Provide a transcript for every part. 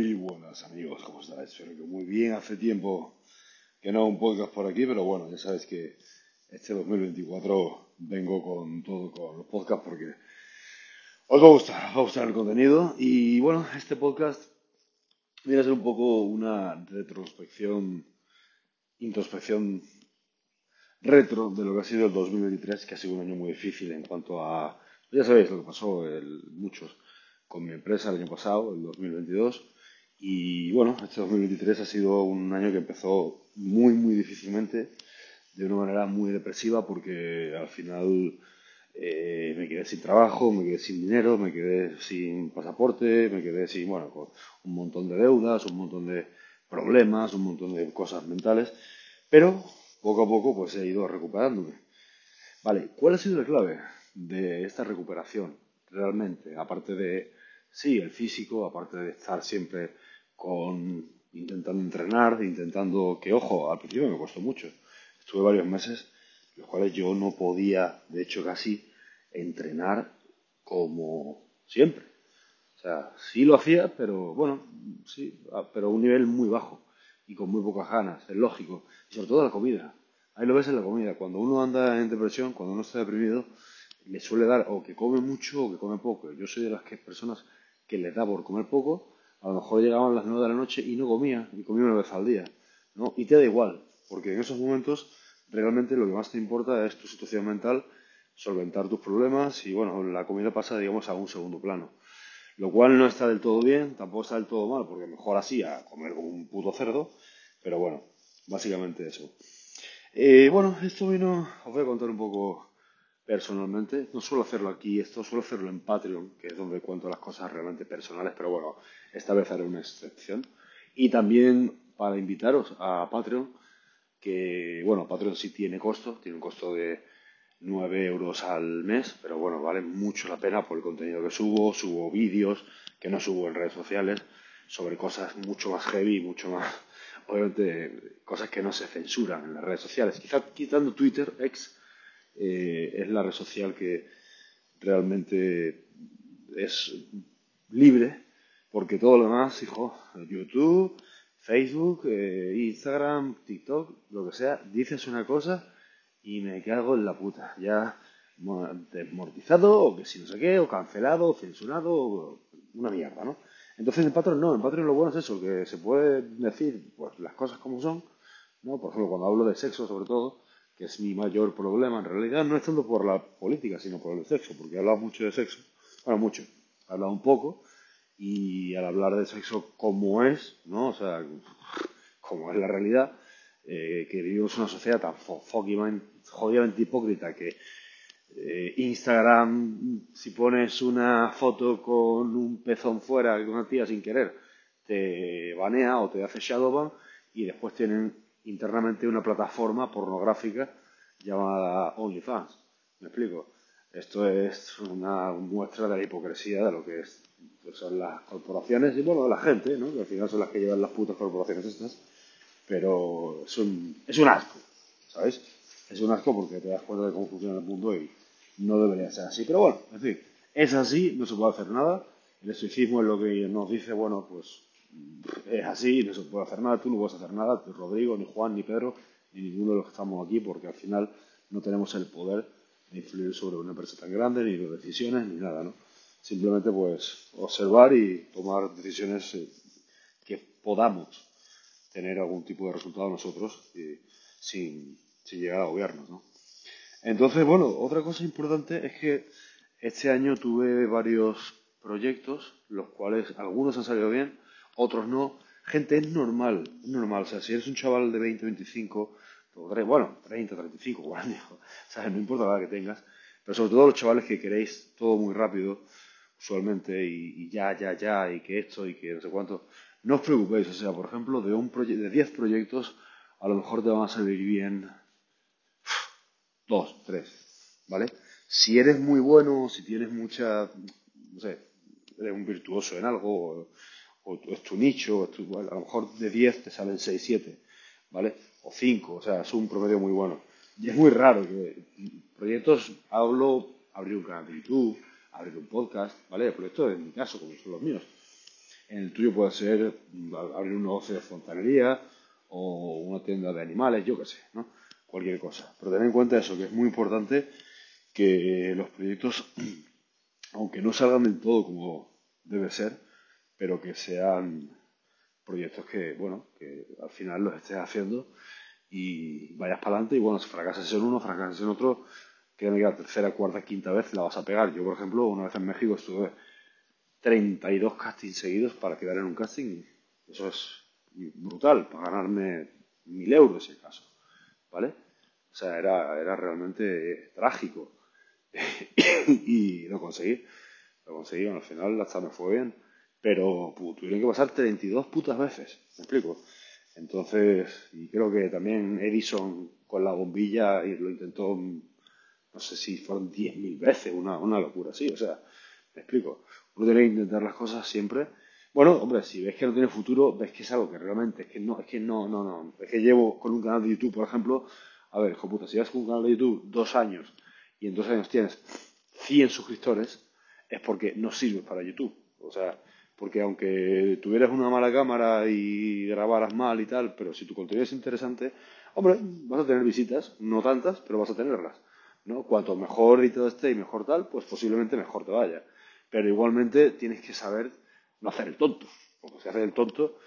Muy buenas amigos, ¿cómo estáis? Espero que muy bien. Hace tiempo que no hago un podcast por aquí, pero bueno, ya sabes que este 2024 vengo con todo con los podcasts porque os va a gustar, os va a gustar el contenido. Y bueno, este podcast viene a ser un poco una retrospección, introspección retro de lo que ha sido el 2023, que ha sido un año muy difícil en cuanto a, ya sabéis lo que pasó, el, muchos con mi empresa el año pasado, el 2022. Y bueno, este 2023 ha sido un año que empezó muy, muy difícilmente, de una manera muy depresiva, porque al final eh, me quedé sin trabajo, me quedé sin dinero, me quedé sin pasaporte, me quedé sin, bueno, con un montón de deudas, un montón de problemas, un montón de cosas mentales. Pero poco a poco pues he ido recuperándome. Vale, ¿cuál ha sido la clave de esta recuperación realmente? Aparte de sí, el físico, aparte de estar siempre con intentando entrenar, intentando que, ojo, al principio me costó mucho. Estuve varios meses los cuales yo no podía, de hecho casi, entrenar como siempre. O sea, sí lo hacía, pero bueno, sí, pero a un nivel muy bajo y con muy pocas ganas, es lógico. Y sobre todo la comida. Ahí lo ves en la comida. Cuando uno anda en depresión, cuando uno está deprimido, le suele dar o que come mucho o que come poco. Yo soy de las que personas que les da por comer poco, a lo mejor llegaban las 9 de la noche y no comía, y comía una vez al día, ¿no? Y te da igual, porque en esos momentos realmente lo que más te importa es tu situación mental, solventar tus problemas y bueno, la comida pasa, digamos, a un segundo plano. Lo cual no está del todo bien, tampoco está del todo mal, porque mejor así a comer un puto cerdo, pero bueno, básicamente eso. Eh, bueno, esto vino, os voy a contar un poco personalmente. No suelo hacerlo aquí, esto suelo hacerlo en Patreon, que es donde cuento las cosas realmente personales, pero bueno, esta vez haré una excepción. Y también para invitaros a Patreon, que bueno, Patreon sí tiene costo, tiene un costo de 9 euros al mes, pero bueno, vale mucho la pena por el contenido que subo, subo vídeos que no subo en redes sociales sobre cosas mucho más heavy, mucho más, obviamente, cosas que no se censuran en las redes sociales. Quizá quitando Twitter, ex, eh, es la red social que realmente es libre, porque todo lo demás, hijo, YouTube, Facebook, eh, Instagram, TikTok, lo que sea, dices una cosa y me cago en la puta. Ya desmortizado, o que si no sé qué, o cancelado, o censurado, una mierda, ¿no? Entonces en Patreon no, en Patreon lo bueno es eso, que se puede decir pues las cosas como son, ¿no? Por ejemplo, cuando hablo de sexo sobre todo, que es mi mayor problema en realidad, no es tanto por la política, sino por el sexo, porque he hablado mucho de sexo, bueno, mucho, he hablado un poco, y al hablar de sexo como es, ¿no? O sea, como es la realidad, eh, que vivimos en una sociedad tan jodidamente hipócrita que eh, Instagram, si pones una foto con un pezón fuera de una tía sin querer, te banea o te hace shadowban y después tienen internamente una plataforma pornográfica llamada OnlyFans. ¿Me explico? Esto es una muestra de la hipocresía de lo que es, pues son las corporaciones y bueno, la gente, ¿no? que al final son las que llevan las putas corporaciones estas, pero es un, es un asco, ¿sabes? Es un asco porque te das cuenta de cómo funciona el mundo y no debería ser así. Pero bueno, en fin, es así, no se puede hacer nada. El estoicismo es lo que nos dice, bueno, pues es así, no se puede hacer nada, tú no puedes hacer nada, ni Rodrigo, ni Juan, ni Pedro, ni ninguno de los que estamos aquí, porque al final no tenemos el poder de influir sobre una empresa tan grande, ni de decisiones, ni nada, ¿no? Simplemente pues observar y tomar decisiones eh, que podamos tener algún tipo de resultado nosotros eh, sin, sin, llegar a gobiernos, ¿no? Entonces, bueno, otra cosa importante es que este año tuve varios proyectos, los cuales algunos han salido bien, otros no. Gente, es normal, normal. O sea, si eres un chaval de 20, 25, bueno, 30, 35, 40, o sea, no importa la que tengas, pero sobre todo los chavales que queréis todo muy rápido, usualmente, y, ya, ya, ya, y que esto, y que no sé cuánto, no os preocupéis. O sea, por ejemplo, de, un de 10 proyectos, a lo mejor te van a salir bien dos, tres, ¿vale? Si eres muy bueno, si tienes mucha, no sé, eres un virtuoso en algo, o, es tu nicho, a lo mejor de 10 te salen 6, 7, ¿vale? O 5, o sea, es un promedio muy bueno. Y es muy raro que proyectos, hablo, abrir un canal de YouTube, abrir un podcast, ¿vale? Proyectos en mi caso, como son los míos. En el tuyo puede ser mm, abrir un negocio de fontanería o una tienda de animales, yo qué sé, ¿no? Cualquier cosa. Pero ten en cuenta eso, que es muy importante que los proyectos, aunque no salgan del todo como debe ser, pero que sean proyectos que, bueno, que al final los estés haciendo y vayas para adelante y bueno, si fracasas en uno, fracasas en otro, créeme que la tercera, cuarta, quinta vez la vas a pegar. Yo, por ejemplo, una vez en México estuve 32 castings seguidos para quedar en un casting. Eso es brutal, para ganarme mil euros en caso, ¿vale? O sea, era, era realmente trágico. y lo conseguí. Lo conseguí, al final hasta me fue bien. Pero tuvieron que pasar 32 putas veces, ¿me explico? Entonces, y creo que también Edison con la bombilla y lo intentó, no sé si fueron 10.000 veces, una, una locura así, o sea, me explico. Uno tiene que intentar las cosas siempre. Bueno, hombre, si ves que no tiene futuro, ves que es algo que realmente, es que no, es que no, no, no. Es que llevo con un canal de YouTube, por ejemplo, a ver, hijo puta, si llevas con un canal de YouTube dos años y en dos años tienes 100 suscriptores, es porque no sirves para YouTube. O sea, porque aunque tuvieras una mala cámara y grabaras mal y tal, pero si tu contenido es interesante, hombre, vas a tener visitas, no tantas, pero vas a tenerlas. ¿no? Cuanto mejor y todo esté y mejor tal, pues posiblemente mejor te vaya. Pero igualmente tienes que saber no hacer el tonto. Porque si haces el tonto,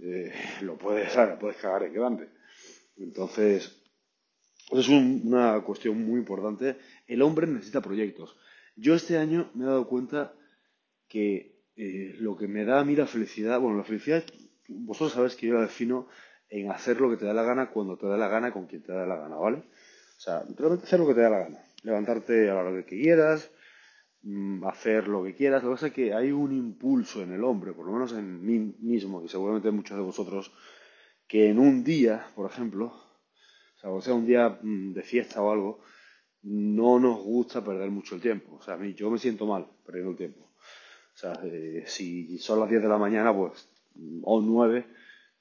eh, lo puedes, lo puedes cagar en grande. Entonces, es una cuestión muy importante. El hombre necesita proyectos. Yo este año me he dado cuenta que eh, lo que me da a mí la felicidad, bueno, la felicidad, vosotros sabéis que yo la defino en hacer lo que te da la gana cuando te da la gana con quien te da la gana, ¿vale? O sea, hacer lo que te da la gana. Levantarte a la hora que quieras, mm, hacer lo que quieras. Lo que pasa es que hay un impulso en el hombre, por lo menos en mí mismo, y seguramente en muchos de vosotros, que en un día, por ejemplo, o sea, un día mm, de fiesta o algo, no nos gusta perder mucho el tiempo. O sea, a mí yo me siento mal perdiendo el tiempo. O sea, si son las 10 de la mañana, pues, o 9,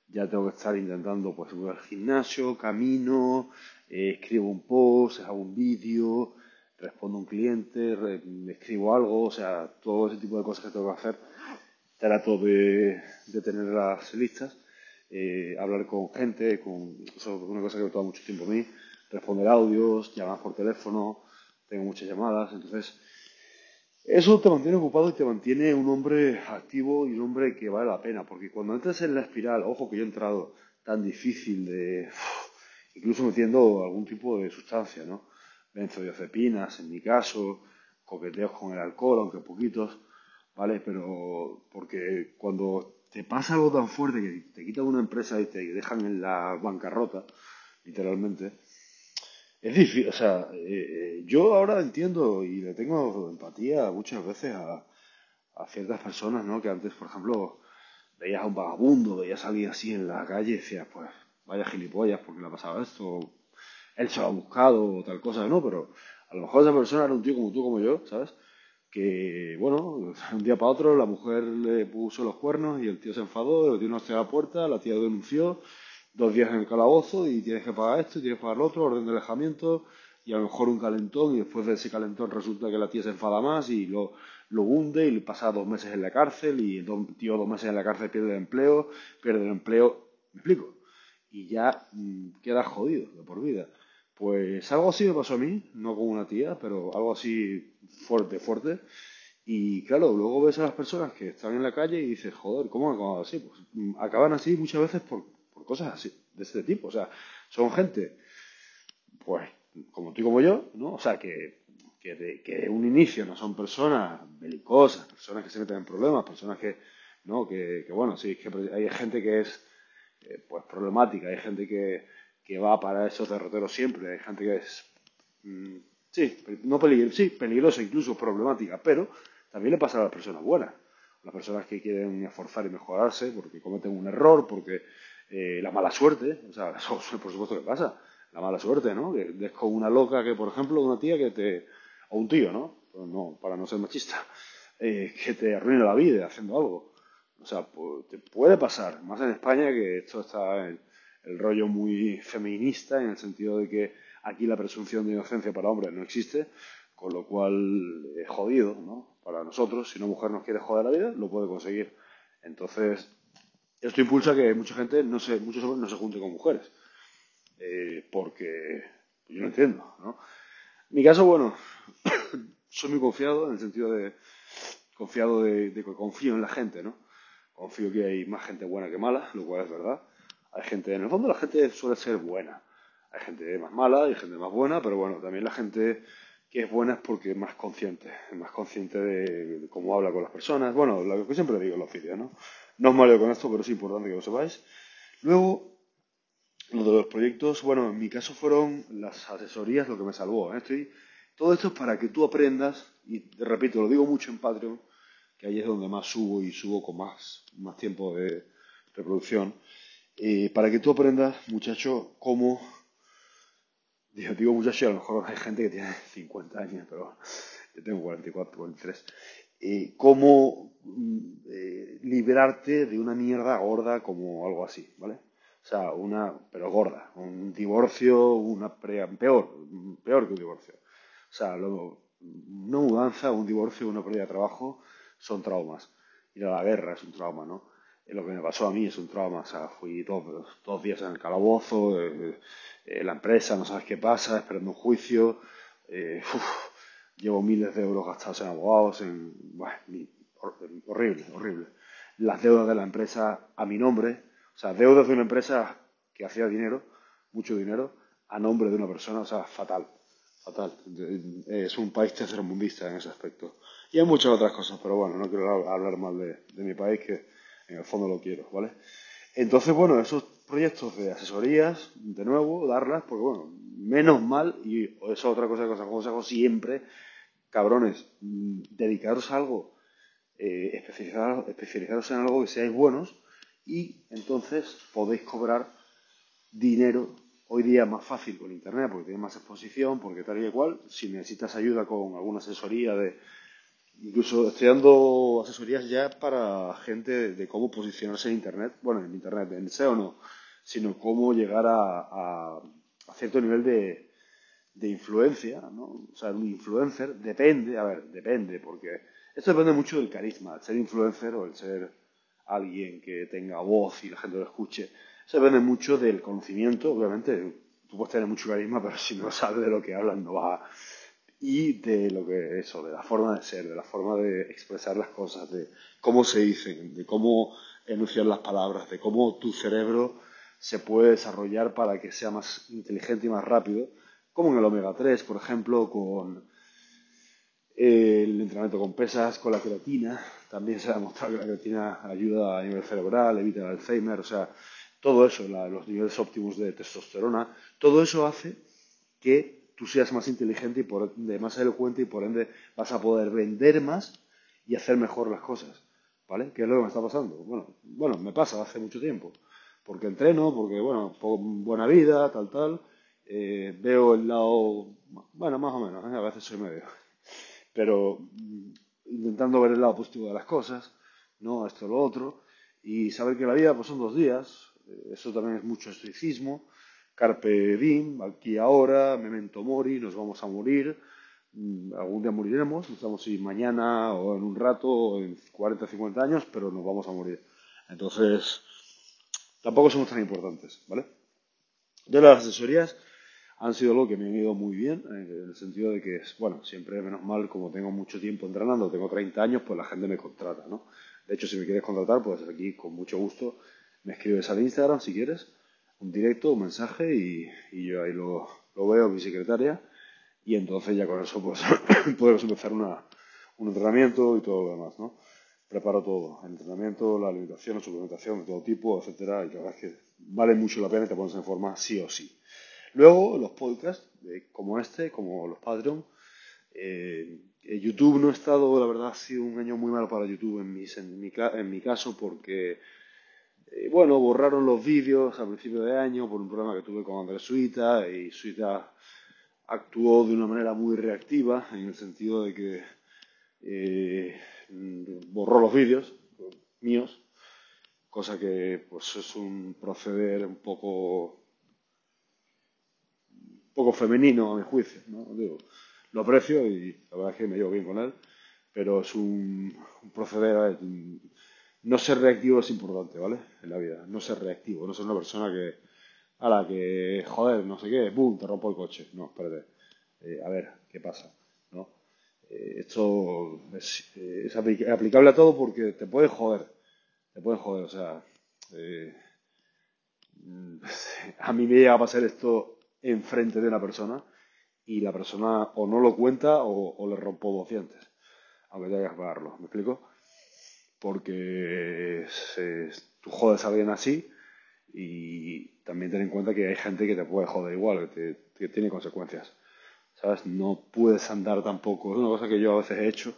ya tengo que estar intentando, pues, voy al gimnasio, camino, eh, escribo un post, hago un vídeo, respondo a un cliente, escribo algo, o sea, todo ese tipo de cosas que tengo que hacer. Trato de, de tenerlas listas, eh, hablar con gente, con, eso es una cosa que me toma mucho tiempo a mí, responder audios, llamar por teléfono, tengo muchas llamadas, entonces eso te mantiene ocupado y te mantiene un hombre activo y un hombre que vale la pena, porque cuando entras en la espiral, ojo que yo he entrado tan difícil de, incluso metiendo algún tipo de sustancia, ¿no? Benzodiazepinas, en mi caso, coqueteos con el alcohol, aunque poquitos, ¿vale? Pero porque cuando te pasa algo tan fuerte que te quitan una empresa y te dejan en la bancarrota, literalmente, es difícil, o sea, eh, eh, yo ahora entiendo y le tengo empatía muchas veces a, ciertas personas, ¿no? Que antes, por ejemplo, veías a un vagabundo, veías a así en la calle y decías, pues, vaya gilipollas, porque le ha pasado esto, él se lo ha buscado o tal cosa, ¿no? Pero a lo mejor esa persona era un tío como tú, como yo, ¿sabes? Que, bueno, un día para otro la mujer le puso los cuernos y el tío se enfadó, le dio una a la puerta, la tía denunció dos días en el calabozo y tienes que pagar esto tienes que pagar lo otro, orden de alejamiento y a lo mejor un calentón y después de ese calentón resulta que la tía se enfada más y lo, lo hunde y pasa dos meses en la cárcel y el tío dos meses en la cárcel pierde el empleo, pierde el empleo, me explico, y ya mm, queda jodido de por vida. Pues algo así me pasó a mí, no con una tía, pero algo así fuerte, fuerte. Y claro, luego ves a las personas que están en la calle y dices, joder, ¿cómo han acabado así? Pues mm, acaban así muchas veces por cosas así, de este tipo. O sea, son gente, pues, como tú y como yo, ¿no? O sea, que, que, de, que un inicio no son personas belicosas, personas que se meten en problemas, personas que, ¿no? Que, que bueno, sí, que hay gente que es, eh, pues, problemática, hay gente que, que va para esos derroteros siempre, hay gente que es, mm, sí, no peligrosa, sí, peligrosa, incluso problemática, pero también le pasa a las personas buenas las personas que quieren esforzar y mejorarse porque cometen un error, porque eh, la mala suerte, o sea, por supuesto que pasa, la mala suerte, ¿no? Que una loca que, por ejemplo, una tía que te, o un tío, ¿no? no para no ser machista, eh, que te arruine la vida haciendo algo. O sea, te puede pasar, más en España que esto está en el rollo muy feminista, en el sentido de que aquí la presunción de inocencia para hombres no existe, con lo cual es jodido, ¿no? Para nosotros, si una mujer nos quiere joder la vida, lo puede conseguir Entonces, esto impulsa que mucha gente, no se, muchos hombres no se junten con mujeres. Eh, porque yo no entiendo, ¿no? Mi caso, bueno, soy muy confiado en el sentido de confiado de, que confío en la gente, ¿no? Confío que hay más gente buena que mala, lo cual es verdad. Hay gente, en el fondo la gente suele ser buena. Hay gente más mala, hay gente más buena, pero bueno, también la gente que es buena es porque es más consciente, es más consciente de, cómo habla con las personas. Bueno, lo que siempre digo en los vídeos, ¿no? No os maleo con esto, pero es importante que lo sepáis. Luego, lo de los proyectos, bueno, en mi caso fueron las asesorías lo que me salvó. ¿eh? Estoy, todo esto es para que tú aprendas, y repito, lo digo mucho en Patreon, que ahí es donde más subo y subo con más, más tiempo de reproducción, eh, para que tú aprendas, muchacho, cómo Digo, digo muchacho, a lo mejor hay gente que tiene 50 años, pero yo tengo 44, 43. Eh, cómo mm, eh, liberarte de una mierda gorda como algo así, ¿vale? O sea, una, pero gorda, un divorcio, una peor, peor que un divorcio. O sea, una mudanza, un divorcio, una pérdida de trabajo son traumas. Ir a la guerra es un trauma, ¿no? lo que me pasó a mí es un trauma. O sea, fui dos, dos días en el calabozo, eh, eh, la empresa, no sabes qué pasa, esperando un juicio. Eh, llevo miles de euros gastados en abogados, en, bueno, horrible, horrible. Las deudas de la empresa a mi nombre, o sea, deudas de una empresa que hacía dinero, mucho dinero, a nombre de una persona, o sea, fatal, fatal. Es un país tercermundista en ese aspecto. Y hay muchas otras cosas, pero bueno, no quiero hablar mal de, de mi país, que en el fondo lo quiero, ¿vale? Entonces, bueno, esos proyectos de asesorías, de nuevo, darlas, porque bueno, menos mal, y eso es otra cosa que os aconsejo siempre, cabrones, mm, dedicaros a algo, eh, especializaros, en algo que seáis buenos y entonces podéis cobrar dinero hoy día más fácil con internet porque tiene más exposición, porque tal y cual. Si necesitas ayuda con alguna asesoría de Incluso estoy dando asesorías ya para gente de, cómo posicionarse en Internet, bueno, en Internet, en SEO no, sino cómo llegar a, cierto nivel de, influencia, ¿no? O sea, un influencer depende, a ver, depende, porque esto depende mucho del carisma, el ser influencer o el ser alguien que tenga voz y la gente lo escuche. Eso depende mucho del conocimiento, obviamente. Tú puedes tener mucho carisma, pero si no sabes de lo que hablas, no vas a y de lo que eso, de la forma de ser, de la forma de expresar las cosas, de cómo se dicen, de cómo enunciar las palabras, de cómo tu cerebro se puede desarrollar para que sea más inteligente y más rápido, como en el omega 3, por ejemplo, con el entrenamiento con pesas, con la creatina, también se ha demostrado que la creatina ayuda a nivel cerebral, evita el Alzheimer, o sea, todo eso, los niveles óptimos de testosterona, todo eso hace que tú seas más inteligente y por ende más elocuente y por ende vas a poder vender más y hacer mejor las cosas. ¿Vale? ¿Qué es lo que me está pasando? Bueno, bueno, me pasa hace mucho tiempo. Porque entreno, porque, bueno, buena vida, tal, tal. Eh, veo el lado, bueno, más o menos, ¿eh? a veces soy medio. Pero mm, intentando ver el lado positivo de las cosas, ¿no? Esto, lo otro. Y saber que la vida pues, son dos días. Eh, eso también es mucho estoicismo Carpe diem, aquí ahora, memento mori, nos vamos a morir, mm, algún día moriremos, no sabemos si mañana o en un rato o en 40, 50 años, pero nos vamos a morir. Entonces, tampoco somos tan importantes, ¿vale? De las asesorías han sido lo que me han ido muy bien, en el sentido de que, bueno, siempre menos mal, como tengo mucho tiempo entrenando, tengo 30 años, pues la gente me contrata, ¿no? De hecho, si me quieres contratar, pues aquí con mucho gusto me escribes al Instagram si quieres un directo, un mensaje y, yo ahí lo, lo, veo, mi secretaria, y entonces ya con eso pues podemos empezar una, un entrenamiento y todo lo demás, ¿no? Preparo todo, el entrenamiento, la alimentación, la suplementación de todo tipo, etcétera, y la verdad es que vale mucho la pena y te pones en forma sí o sí. Luego, los podcasts, como este, como los Patreon, eh, YouTube no ha estado, la verdad, ha sido un año muy malo para YouTube en mi, en mi, en mi caso porque eh, bueno, borraron los vídeos a principio de año por un problema que tuve con Andrés Suita y Suita actuó de una manera muy reactiva en el sentido de que eh, borró los vídeos míos, cosa que pues es un proceder un poco poco femenino a mi juicio, ¿no? lo aprecio y la verdad es que me llevo bien con él, pero es un, proceder no ser reactivo es importante, ¿vale? En la vida, no ser reactivo, no ser una persona que, a la que, joder, no sé qué, boom, te rompo el coche. No, espérate, eh, a ver, ¿qué pasa? Eh, esto es, eh, aplicable a todo porque te puede joder, te puede joder, o sea, a mí me llega a pasar esto enfrente de una persona y la persona o no lo cuenta o, le rompo dos dientes, aunque tengas que pagarlo, ¿me explico? Porque tú jodes a alguien así y también ten en cuenta que hay gente que te puede joder igual, que tiene consecuencias. ¿Sabes? No puedes andar tampoco. Es una cosa que yo a veces he hecho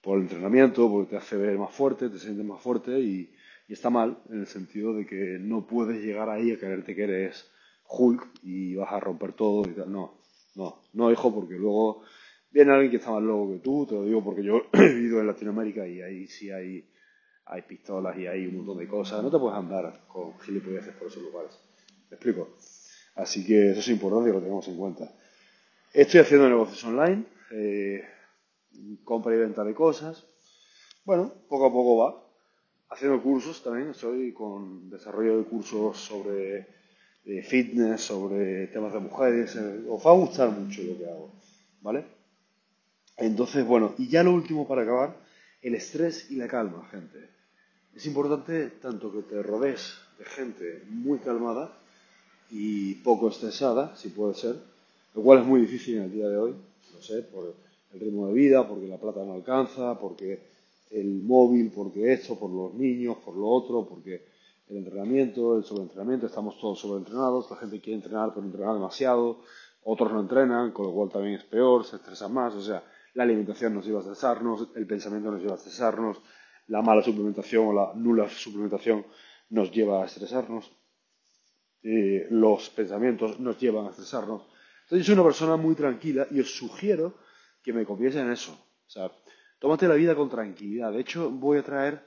por el entrenamiento, porque te hace ver más fuerte, te sientes más fuerte y, y está mal en el sentido de que no puedes llegar ahí a creerte que eres Hulk y vas a romper todo y tal. No, no, no, hijo, porque luego viene alguien que está más loco que tú, te lo digo porque yo he vivido en Latinoamérica y ahí sí hay, hay pistolas y hay un montón de cosas. No te puedes andar con gilipolleces por esos lugares. ¿Me explico? Así que eso es importante que lo tengamos en cuenta. Estoy haciendo negocios online, eh, compra y venta de cosas. Bueno, poco a poco va. Haciendo cursos también, estoy con desarrollo de cursos sobre de fitness, sobre temas de mujeres. Eh, os va a gustar mucho lo que hago, ¿vale? Entonces, bueno, y ya lo último para acabar, el estrés y la calma, gente. Es importante tanto que te rodees de gente muy calmada y poco estresada, si puede ser, lo cual es muy difícil en el día de hoy, no sé, por el ritmo de vida, porque la plata no alcanza, porque el móvil, porque esto, por los niños, por lo otro, porque el entrenamiento, el sobreentrenamiento, estamos todos sobreentrenados, la gente quiere entrenar pero entrenar demasiado, otros no entrenan, con lo cual también es peor, se estresan más, o sea, la alimentación nos lleva a estresarnos, el pensamiento nos lleva a estresarnos, la mala suplementación o la nula suplementación nos lleva a estresarnos, eh, los pensamientos nos llevan a estresarnos. Entonces yo soy una persona muy tranquila y os sugiero que me confiesen en eso. O sea, tómate la vida con tranquilidad. De hecho, voy a traer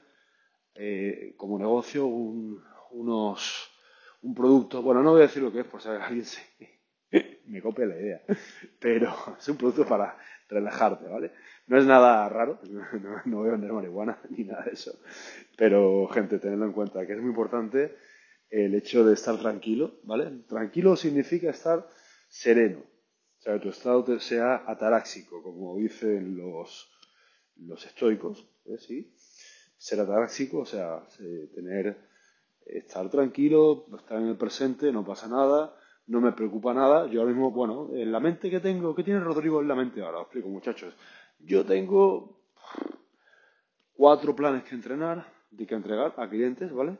eh, como negocio un, unos, un producto, bueno, no voy a decir lo que es por si alguien se, me copia la idea, pero es un producto para relajarte, ¿vale? No es nada raro, no, voy a vender marihuana ni nada de eso, pero gente, tenedlo en cuenta que es muy importante el hecho de estar tranquilo, ¿vale? Tranquilo significa estar sereno, o sea, tu estado sea ataráxico, como dicen los, los estoicos, ¿eh? ¿sí? ser ataráxico, o sea, tener, estar tranquilo, estar en el presente, no pasa nada, no me preocupa nada. Yo ahora mismo, bueno, en la mente que tengo, ¿qué tiene Rodrigo en la mente ahora? Os explico, muchachos. Yo tengo cuatro planes que entrenar, de que entregar a clientes, ¿vale?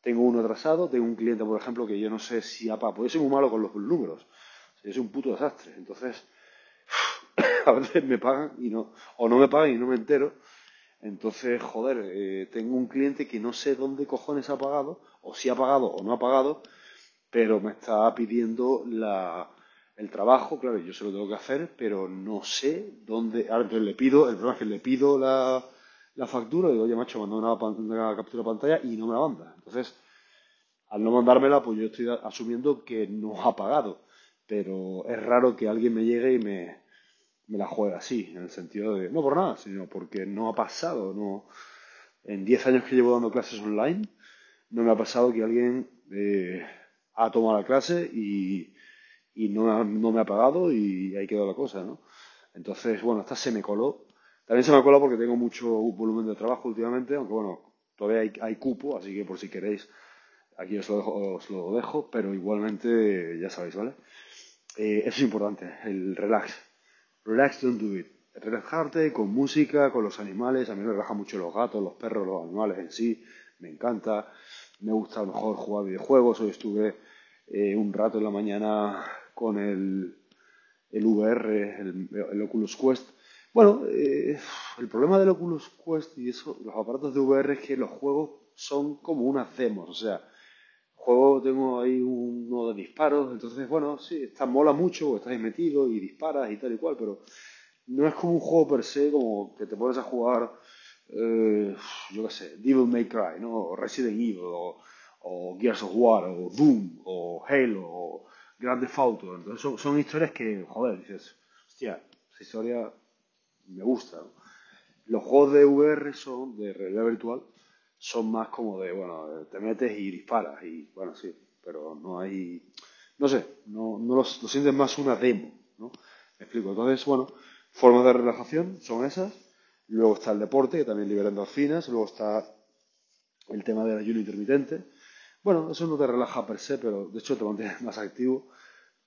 Tengo uno atrasado, tengo un cliente, por ejemplo, que yo no sé si apa, porque soy muy malo con los números. Es un puto desastre. Entonces, a veces me pagan y no, o no me pagan y no me entero entonces, joder, eh, tengo un cliente que no sé dónde cojones ha pagado, o si ha pagado o no ha pagado, pero me está pidiendo la, el trabajo, claro, yo se lo tengo que hacer, pero no sé dónde. Ahora entonces le pido, el problema es que le pido la, la factura, digo, oye, macho, manda una, una, captura de pantalla y no me la manda. Entonces, al no mandármela, pues yo estoy asumiendo que no ha pagado. Pero es raro que alguien me llegue y me, me la juega así, en el sentido de, no por nada, sino porque no ha pasado, no, en 10 años que llevo dando clases online, no me ha pasado que alguien eh, ha tomado la clase y, y no, no, me ha pagado y ahí quedó la cosa, ¿no? Entonces, bueno, esta se me coló. También se me coló porque tengo mucho volumen de trabajo últimamente, aunque bueno, todavía hay, hay cupo, así que por si queréis, aquí os lo dejo, os lo dejo pero igualmente ya sabéis, ¿vale? Eh, eso es importante, el relax Relax, don't do it. Relajarte con música, con los animales. A mí me relaja mucho los gatos, los perros, los animales en sí. Me encanta. Me gusta a lo mejor jugar videojuegos. Hoy estuve eh, un rato en la mañana con el, el VR, el, Oculus Quest. Bueno, eh, el problema del Oculus Quest y eso, los aparatos de VR es que los juegos son como unas demos. O sea, juego tengo ahí uno de disparos, entonces bueno, sí, está mola mucho, estás metido y disparas y tal y cual, pero no es como un juego per se como que te pones a jugar, eh, yo qué sé, Devil May Cry, ¿no? O Resident Evil, o, Gears of War, o Doom, o Halo, o Grand Theft. Entonces son, son historias que, joder, dices, hostia, esa historia me gusta. Los juegos de VR son de realidad virtual son más como de, bueno, te metes y disparas y, bueno, sí, pero no hay, no sé, no, no lo, sientes más una demo, ¿no? Me explico. Entonces, bueno, formas de relajación son esas. Luego está el deporte, que también libera endorfinas. Luego está el tema del ayuno intermitente. Bueno, eso no te relaja per se, pero de hecho te mantiene más activo.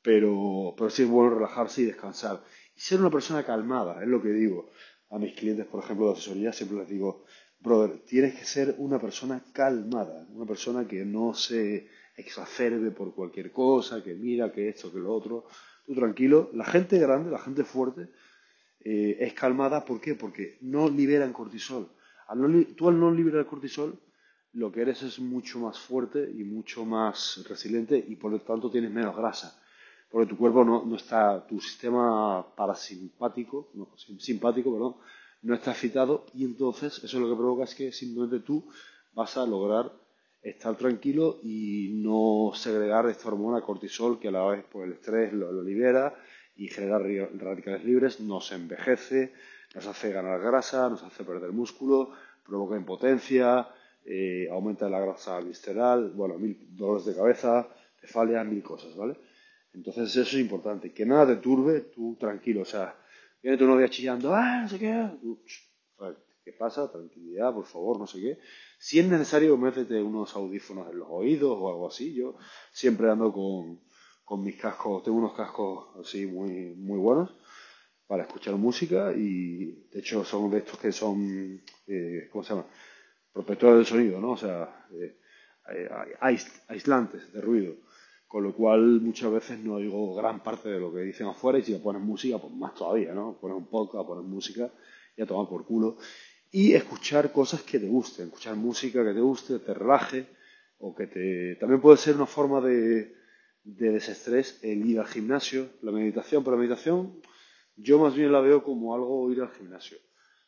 Pero, pero sí es bueno relajarse y descansar. Y ser una persona calmada, es lo que digo a mis clientes, por ejemplo, de asesoría. Siempre les digo, brother, tienes que ser una persona calmada, una persona que no se exacerbe por cualquier cosa, que mira, que esto, que lo otro. Tú tranquilo. La gente grande, la gente fuerte, eh, es calmada. ¿Por qué? Porque no liberan cortisol. tú al no liberar cortisol, lo que eres es mucho más fuerte y mucho más resiliente y por lo tanto tienes menos grasa. Porque tu cuerpo no, está, tu sistema parasimpático, no, simpático, perdón, no está excitado y entonces eso lo que provoca es que simplemente tú vas a lograr estar tranquilo y no segregar esta hormona cortisol que a la vez por el estrés lo, libera y genera radicales libres, nos envejece, nos hace ganar grasa, nos hace perder músculo, provoca impotencia, eh, aumenta la grasa visceral, bueno, mil dolores de cabeza, cefalia, mil cosas, ¿vale? Entonces eso es importante, que nada te turbe, tú tranquilo, o sea, Viene tu novia chillando, ah, no sé qué. ¿Qué pasa? Tranquilidad, por favor, no sé qué. Si es necesario, métete unos audífonos en los oídos o algo así. Yo siempre ando con, mis cascos, tengo unos cascos así muy, muy buenos para escuchar música y de hecho son de estos que son, eh, ¿cómo se llama? Protectores del sonido, ¿no? O sea, eh, aislantes de ruido con lo cual muchas veces no oigo gran parte de lo que dicen afuera y si le pones música, pues más todavía, ¿no? Pones un podcast, pones música y a tomar por culo. Y escuchar cosas que te gusten, escuchar música que te guste, te relaje o que te... También puede ser una forma de, de desestrés el ir al gimnasio, la meditación, pero la meditación yo más bien la veo como algo ir al gimnasio.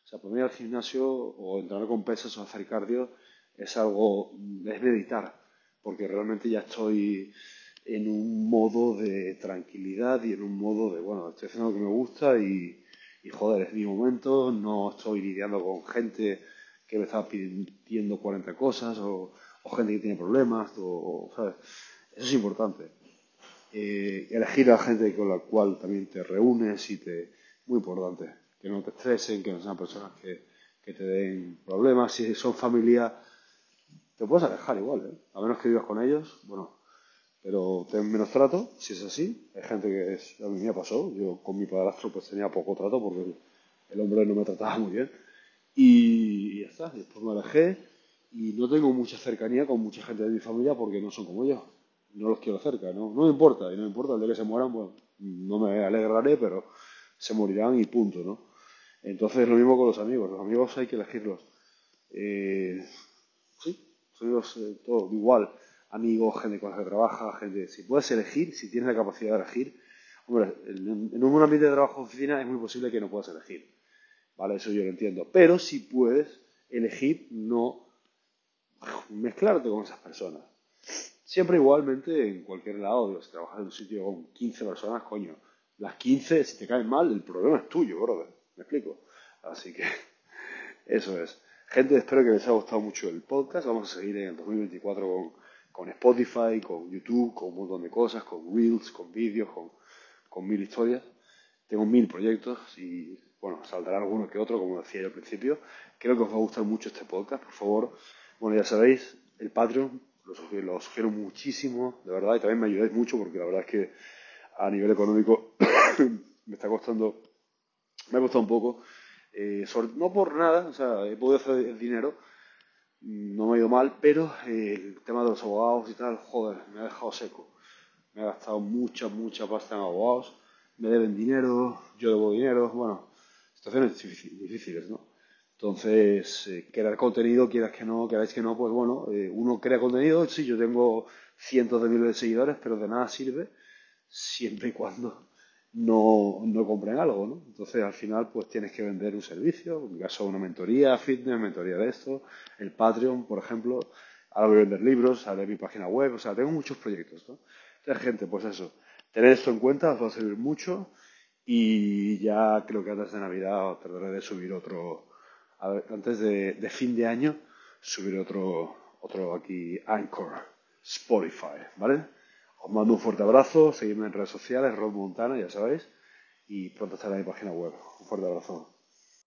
O sea, mí al gimnasio o entrenar con pesas o hacer cardio es algo, es meditar, porque realmente ya estoy en un modo de tranquilidad y en un modo de, bueno, estoy haciendo lo que me gusta y, joder, es mi momento, no estoy lidiando con gente que me está pidiendo 40 cosas o, gente que tiene problemas, o, ¿sabes? Eso es importante. Eh, elegir a la gente con la cual también te reúnes y te... Muy importante. Que no te estresen, que no sean personas que, que te den problemas. Si son familia, te puedes alejar igual, ¿eh? A menos que vivas con ellos, bueno, pero ten menos trato, si es así. Hay gente que es, a mí me pasó, yo con mi padrastro pues tenía poco trato porque el, hombre no me trataba muy bien. Y, ya está, después me alejé y no tengo mucha cercanía con mucha gente de mi familia porque no son como yo. No los quiero cerca, no, no me importa, y no me importa el día que se mueran, bueno, no me alegraré, pero se morirán y punto, ¿no? Entonces lo mismo con los amigos, los amigos hay que elegirlos. Eh, sí, amigos eh, igual amigos, gente con la que trabaja, gente... Si puedes elegir, si tienes la capacidad de elegir... Hombre, en un ambiente de trabajo oficina es muy posible que no puedas elegir. ¿Vale? Eso yo lo entiendo. Pero si puedes elegir no mezclarte con esas personas. Siempre igualmente en cualquier lado, si trabajas en un sitio con 15 personas, coño, las 15, si te caen mal, el problema es tuyo, brother. ¿Me explico? Así que eso es. Gente, espero que les haya gustado mucho el podcast. Vamos a seguir en el 2024 con con Spotify, con YouTube, con un montón de cosas, con Reels, con vídeos, con, mil historias. Tengo mil proyectos y, bueno, saldrá alguno que otro, como decía yo al principio. Creo que os va a gustar mucho este podcast, por favor. Bueno, ya sabéis, el Patreon, lo sugiero, muchísimo, de verdad, y también me ayudáis mucho porque la verdad es que a nivel económico me está costando, me ha costado un poco, eh, no por nada, o sea, he podido hacer dinero, no me ha ido mal, pero eh, el tema de los abogados y tal, joder, me ha dejado seco. Me ha gastado mucha, mucha pasta en abogados, me deben dinero, yo debo dinero, bueno, situaciones difíciles, ¿no? Entonces, eh, crear contenido, quieras que no, queráis que no, pues bueno, eh, uno crea contenido, sí, yo tengo cientos de miles de seguidores, pero de nada sirve siempre y cuando no, no compren algo, ¿no? Entonces al final pues tienes que vender un servicio, en mi caso una mentoría fitness, mentoría de esto, el Patreon, por ejemplo, ahora voy a vender libros, ahora mi página web, o sea, tengo muchos proyectos, ¿no? Entonces gente, pues eso, tener esto en cuenta os va a servir mucho y ya creo que antes de Navidad trataré de subir otro, antes de, de fin de año, subir otro, otro aquí, Anchor, Spotify, ¿vale? Os mando un fuerte abrazo, seguidme en redes sociales, Rod Montana, ya sabéis, y pronto estará en mi página web. Un fuerte abrazo.